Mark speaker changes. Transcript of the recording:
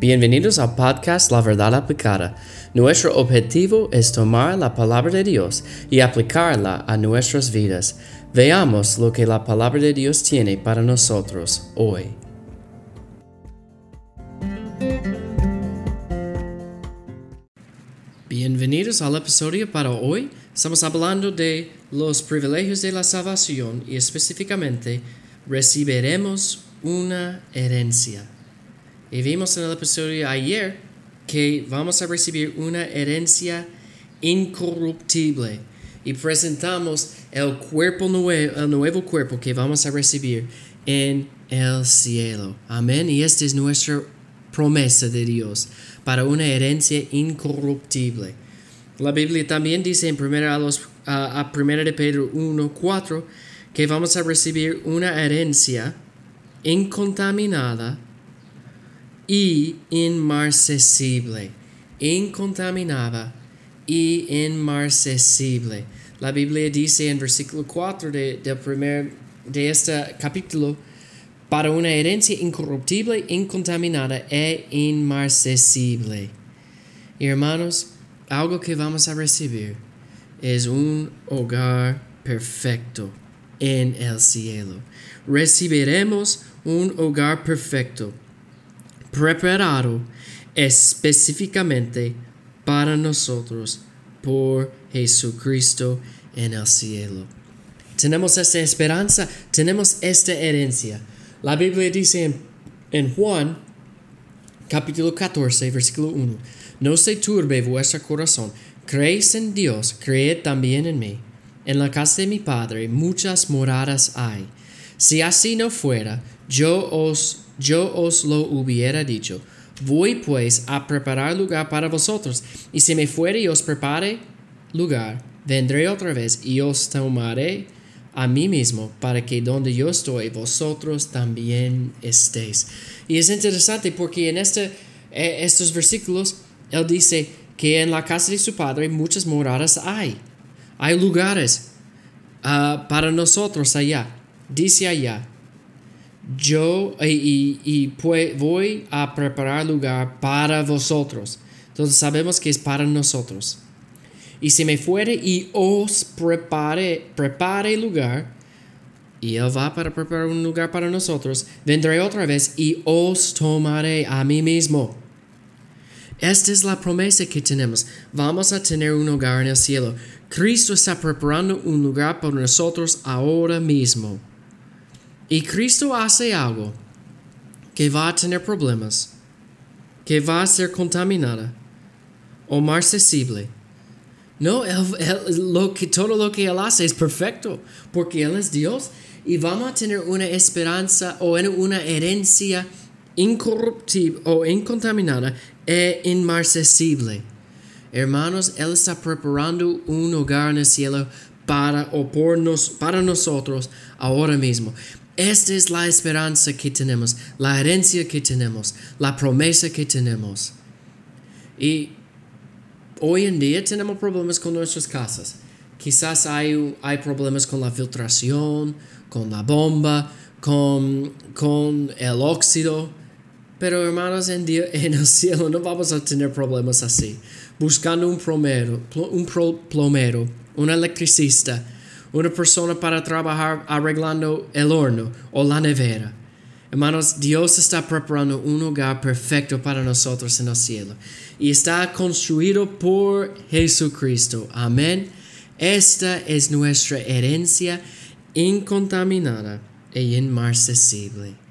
Speaker 1: Bienvenidos al podcast La Verdad Aplicada. Nuestro objetivo es tomar la palabra de Dios y aplicarla a nuestras vidas. Veamos lo que la palabra de Dios tiene para nosotros hoy. Bienvenidos al episodio para hoy. Estamos hablando de los privilegios de la salvación y específicamente recibiremos una herencia. Y vimos en el episodio ayer que vamos a recibir una herencia incorruptible y presentamos el cuerpo nuevo, el nuevo cuerpo que vamos a recibir en el cielo. Amén. Y esta es nuestra promesa de Dios para una herencia incorruptible. La Biblia también dice en primera a, los, a, primera de Pedro 1, 4 que vamos a recibir una herencia incontaminada y inmarcesible. Incontaminada y inmarcesible. La Biblia dice en versículo 4 de, primer, de este capítulo, para una herencia incorruptible, incontaminada e inmarcesible. Y hermanos, algo que vamos a recibir es un hogar perfecto en el cielo. Recibiremos un hogar perfecto preparado específicamente para nosotros por Jesucristo en el cielo. Tenemos esta esperanza, tenemos esta herencia. La Biblia dice en, Juan capítulo 14, versículo 1, no se turbe vuestro corazón, creéis en Dios, creed también en mí. En la casa de mi Padre muchas moradas hay. Si así no fuera, yo os yo os lo hubiera dicho. Voy pues a preparar lugar para vosotros, y si me fuere y os prepare lugar, vendré otra vez y os tomaré a mí mismo, para que donde yo estoy, vosotros también estéis. Y es interesante porque en este, eh, estos versículos, él dice que en la casa de su padre muchas moradas hay. Hay lugares ah, para nosotros allá. Dice allá, yo y, pues voy a preparar lugar para vosotros. Entonces sabemos que es para nosotros. Y si me fuere y os prepare, prepare lugar, y Él va para preparar un lugar para nosotros, vendré otra vez y os tomaré a mí mismo. Esta es la promesa que tenemos. Vamos a tener un hogar en el cielo. Cristo está preparando un lugar para nosotros ahora mismo. Y Cristo hace algo que va a tener problemas, que va a ser contaminada o marcesible. No, lo que, todo lo que Él hace es perfecto, porque Él es Dios y vamos a tener una esperanza o una herencia incorruptible o incontaminada e inmarcesible. Hermanos, Él está preparando un hogar en el cielo para o por nos, para nosotros ahora mismo. Esta es la esperanza que tenemos, la herencia que tenemos, la promesa que tenemos. Y hoy en día tenemos problemas con nuestras casas. Quizás hay, hay problemas con la filtración, con la bomba, con, con el óxido. Pero hermanos, en, en, el cielo no vamos a tener problemas así. Buscando un plomero, un plomero, un electricista, una persona para trabajar arreglando el horno o la nevera. Hermanos, Dios está preparando un hogar perfecto para nosotros en el cielo y está construido por Jesucristo. Amén. Esta es nuestra herencia incontaminada e inmarcesible.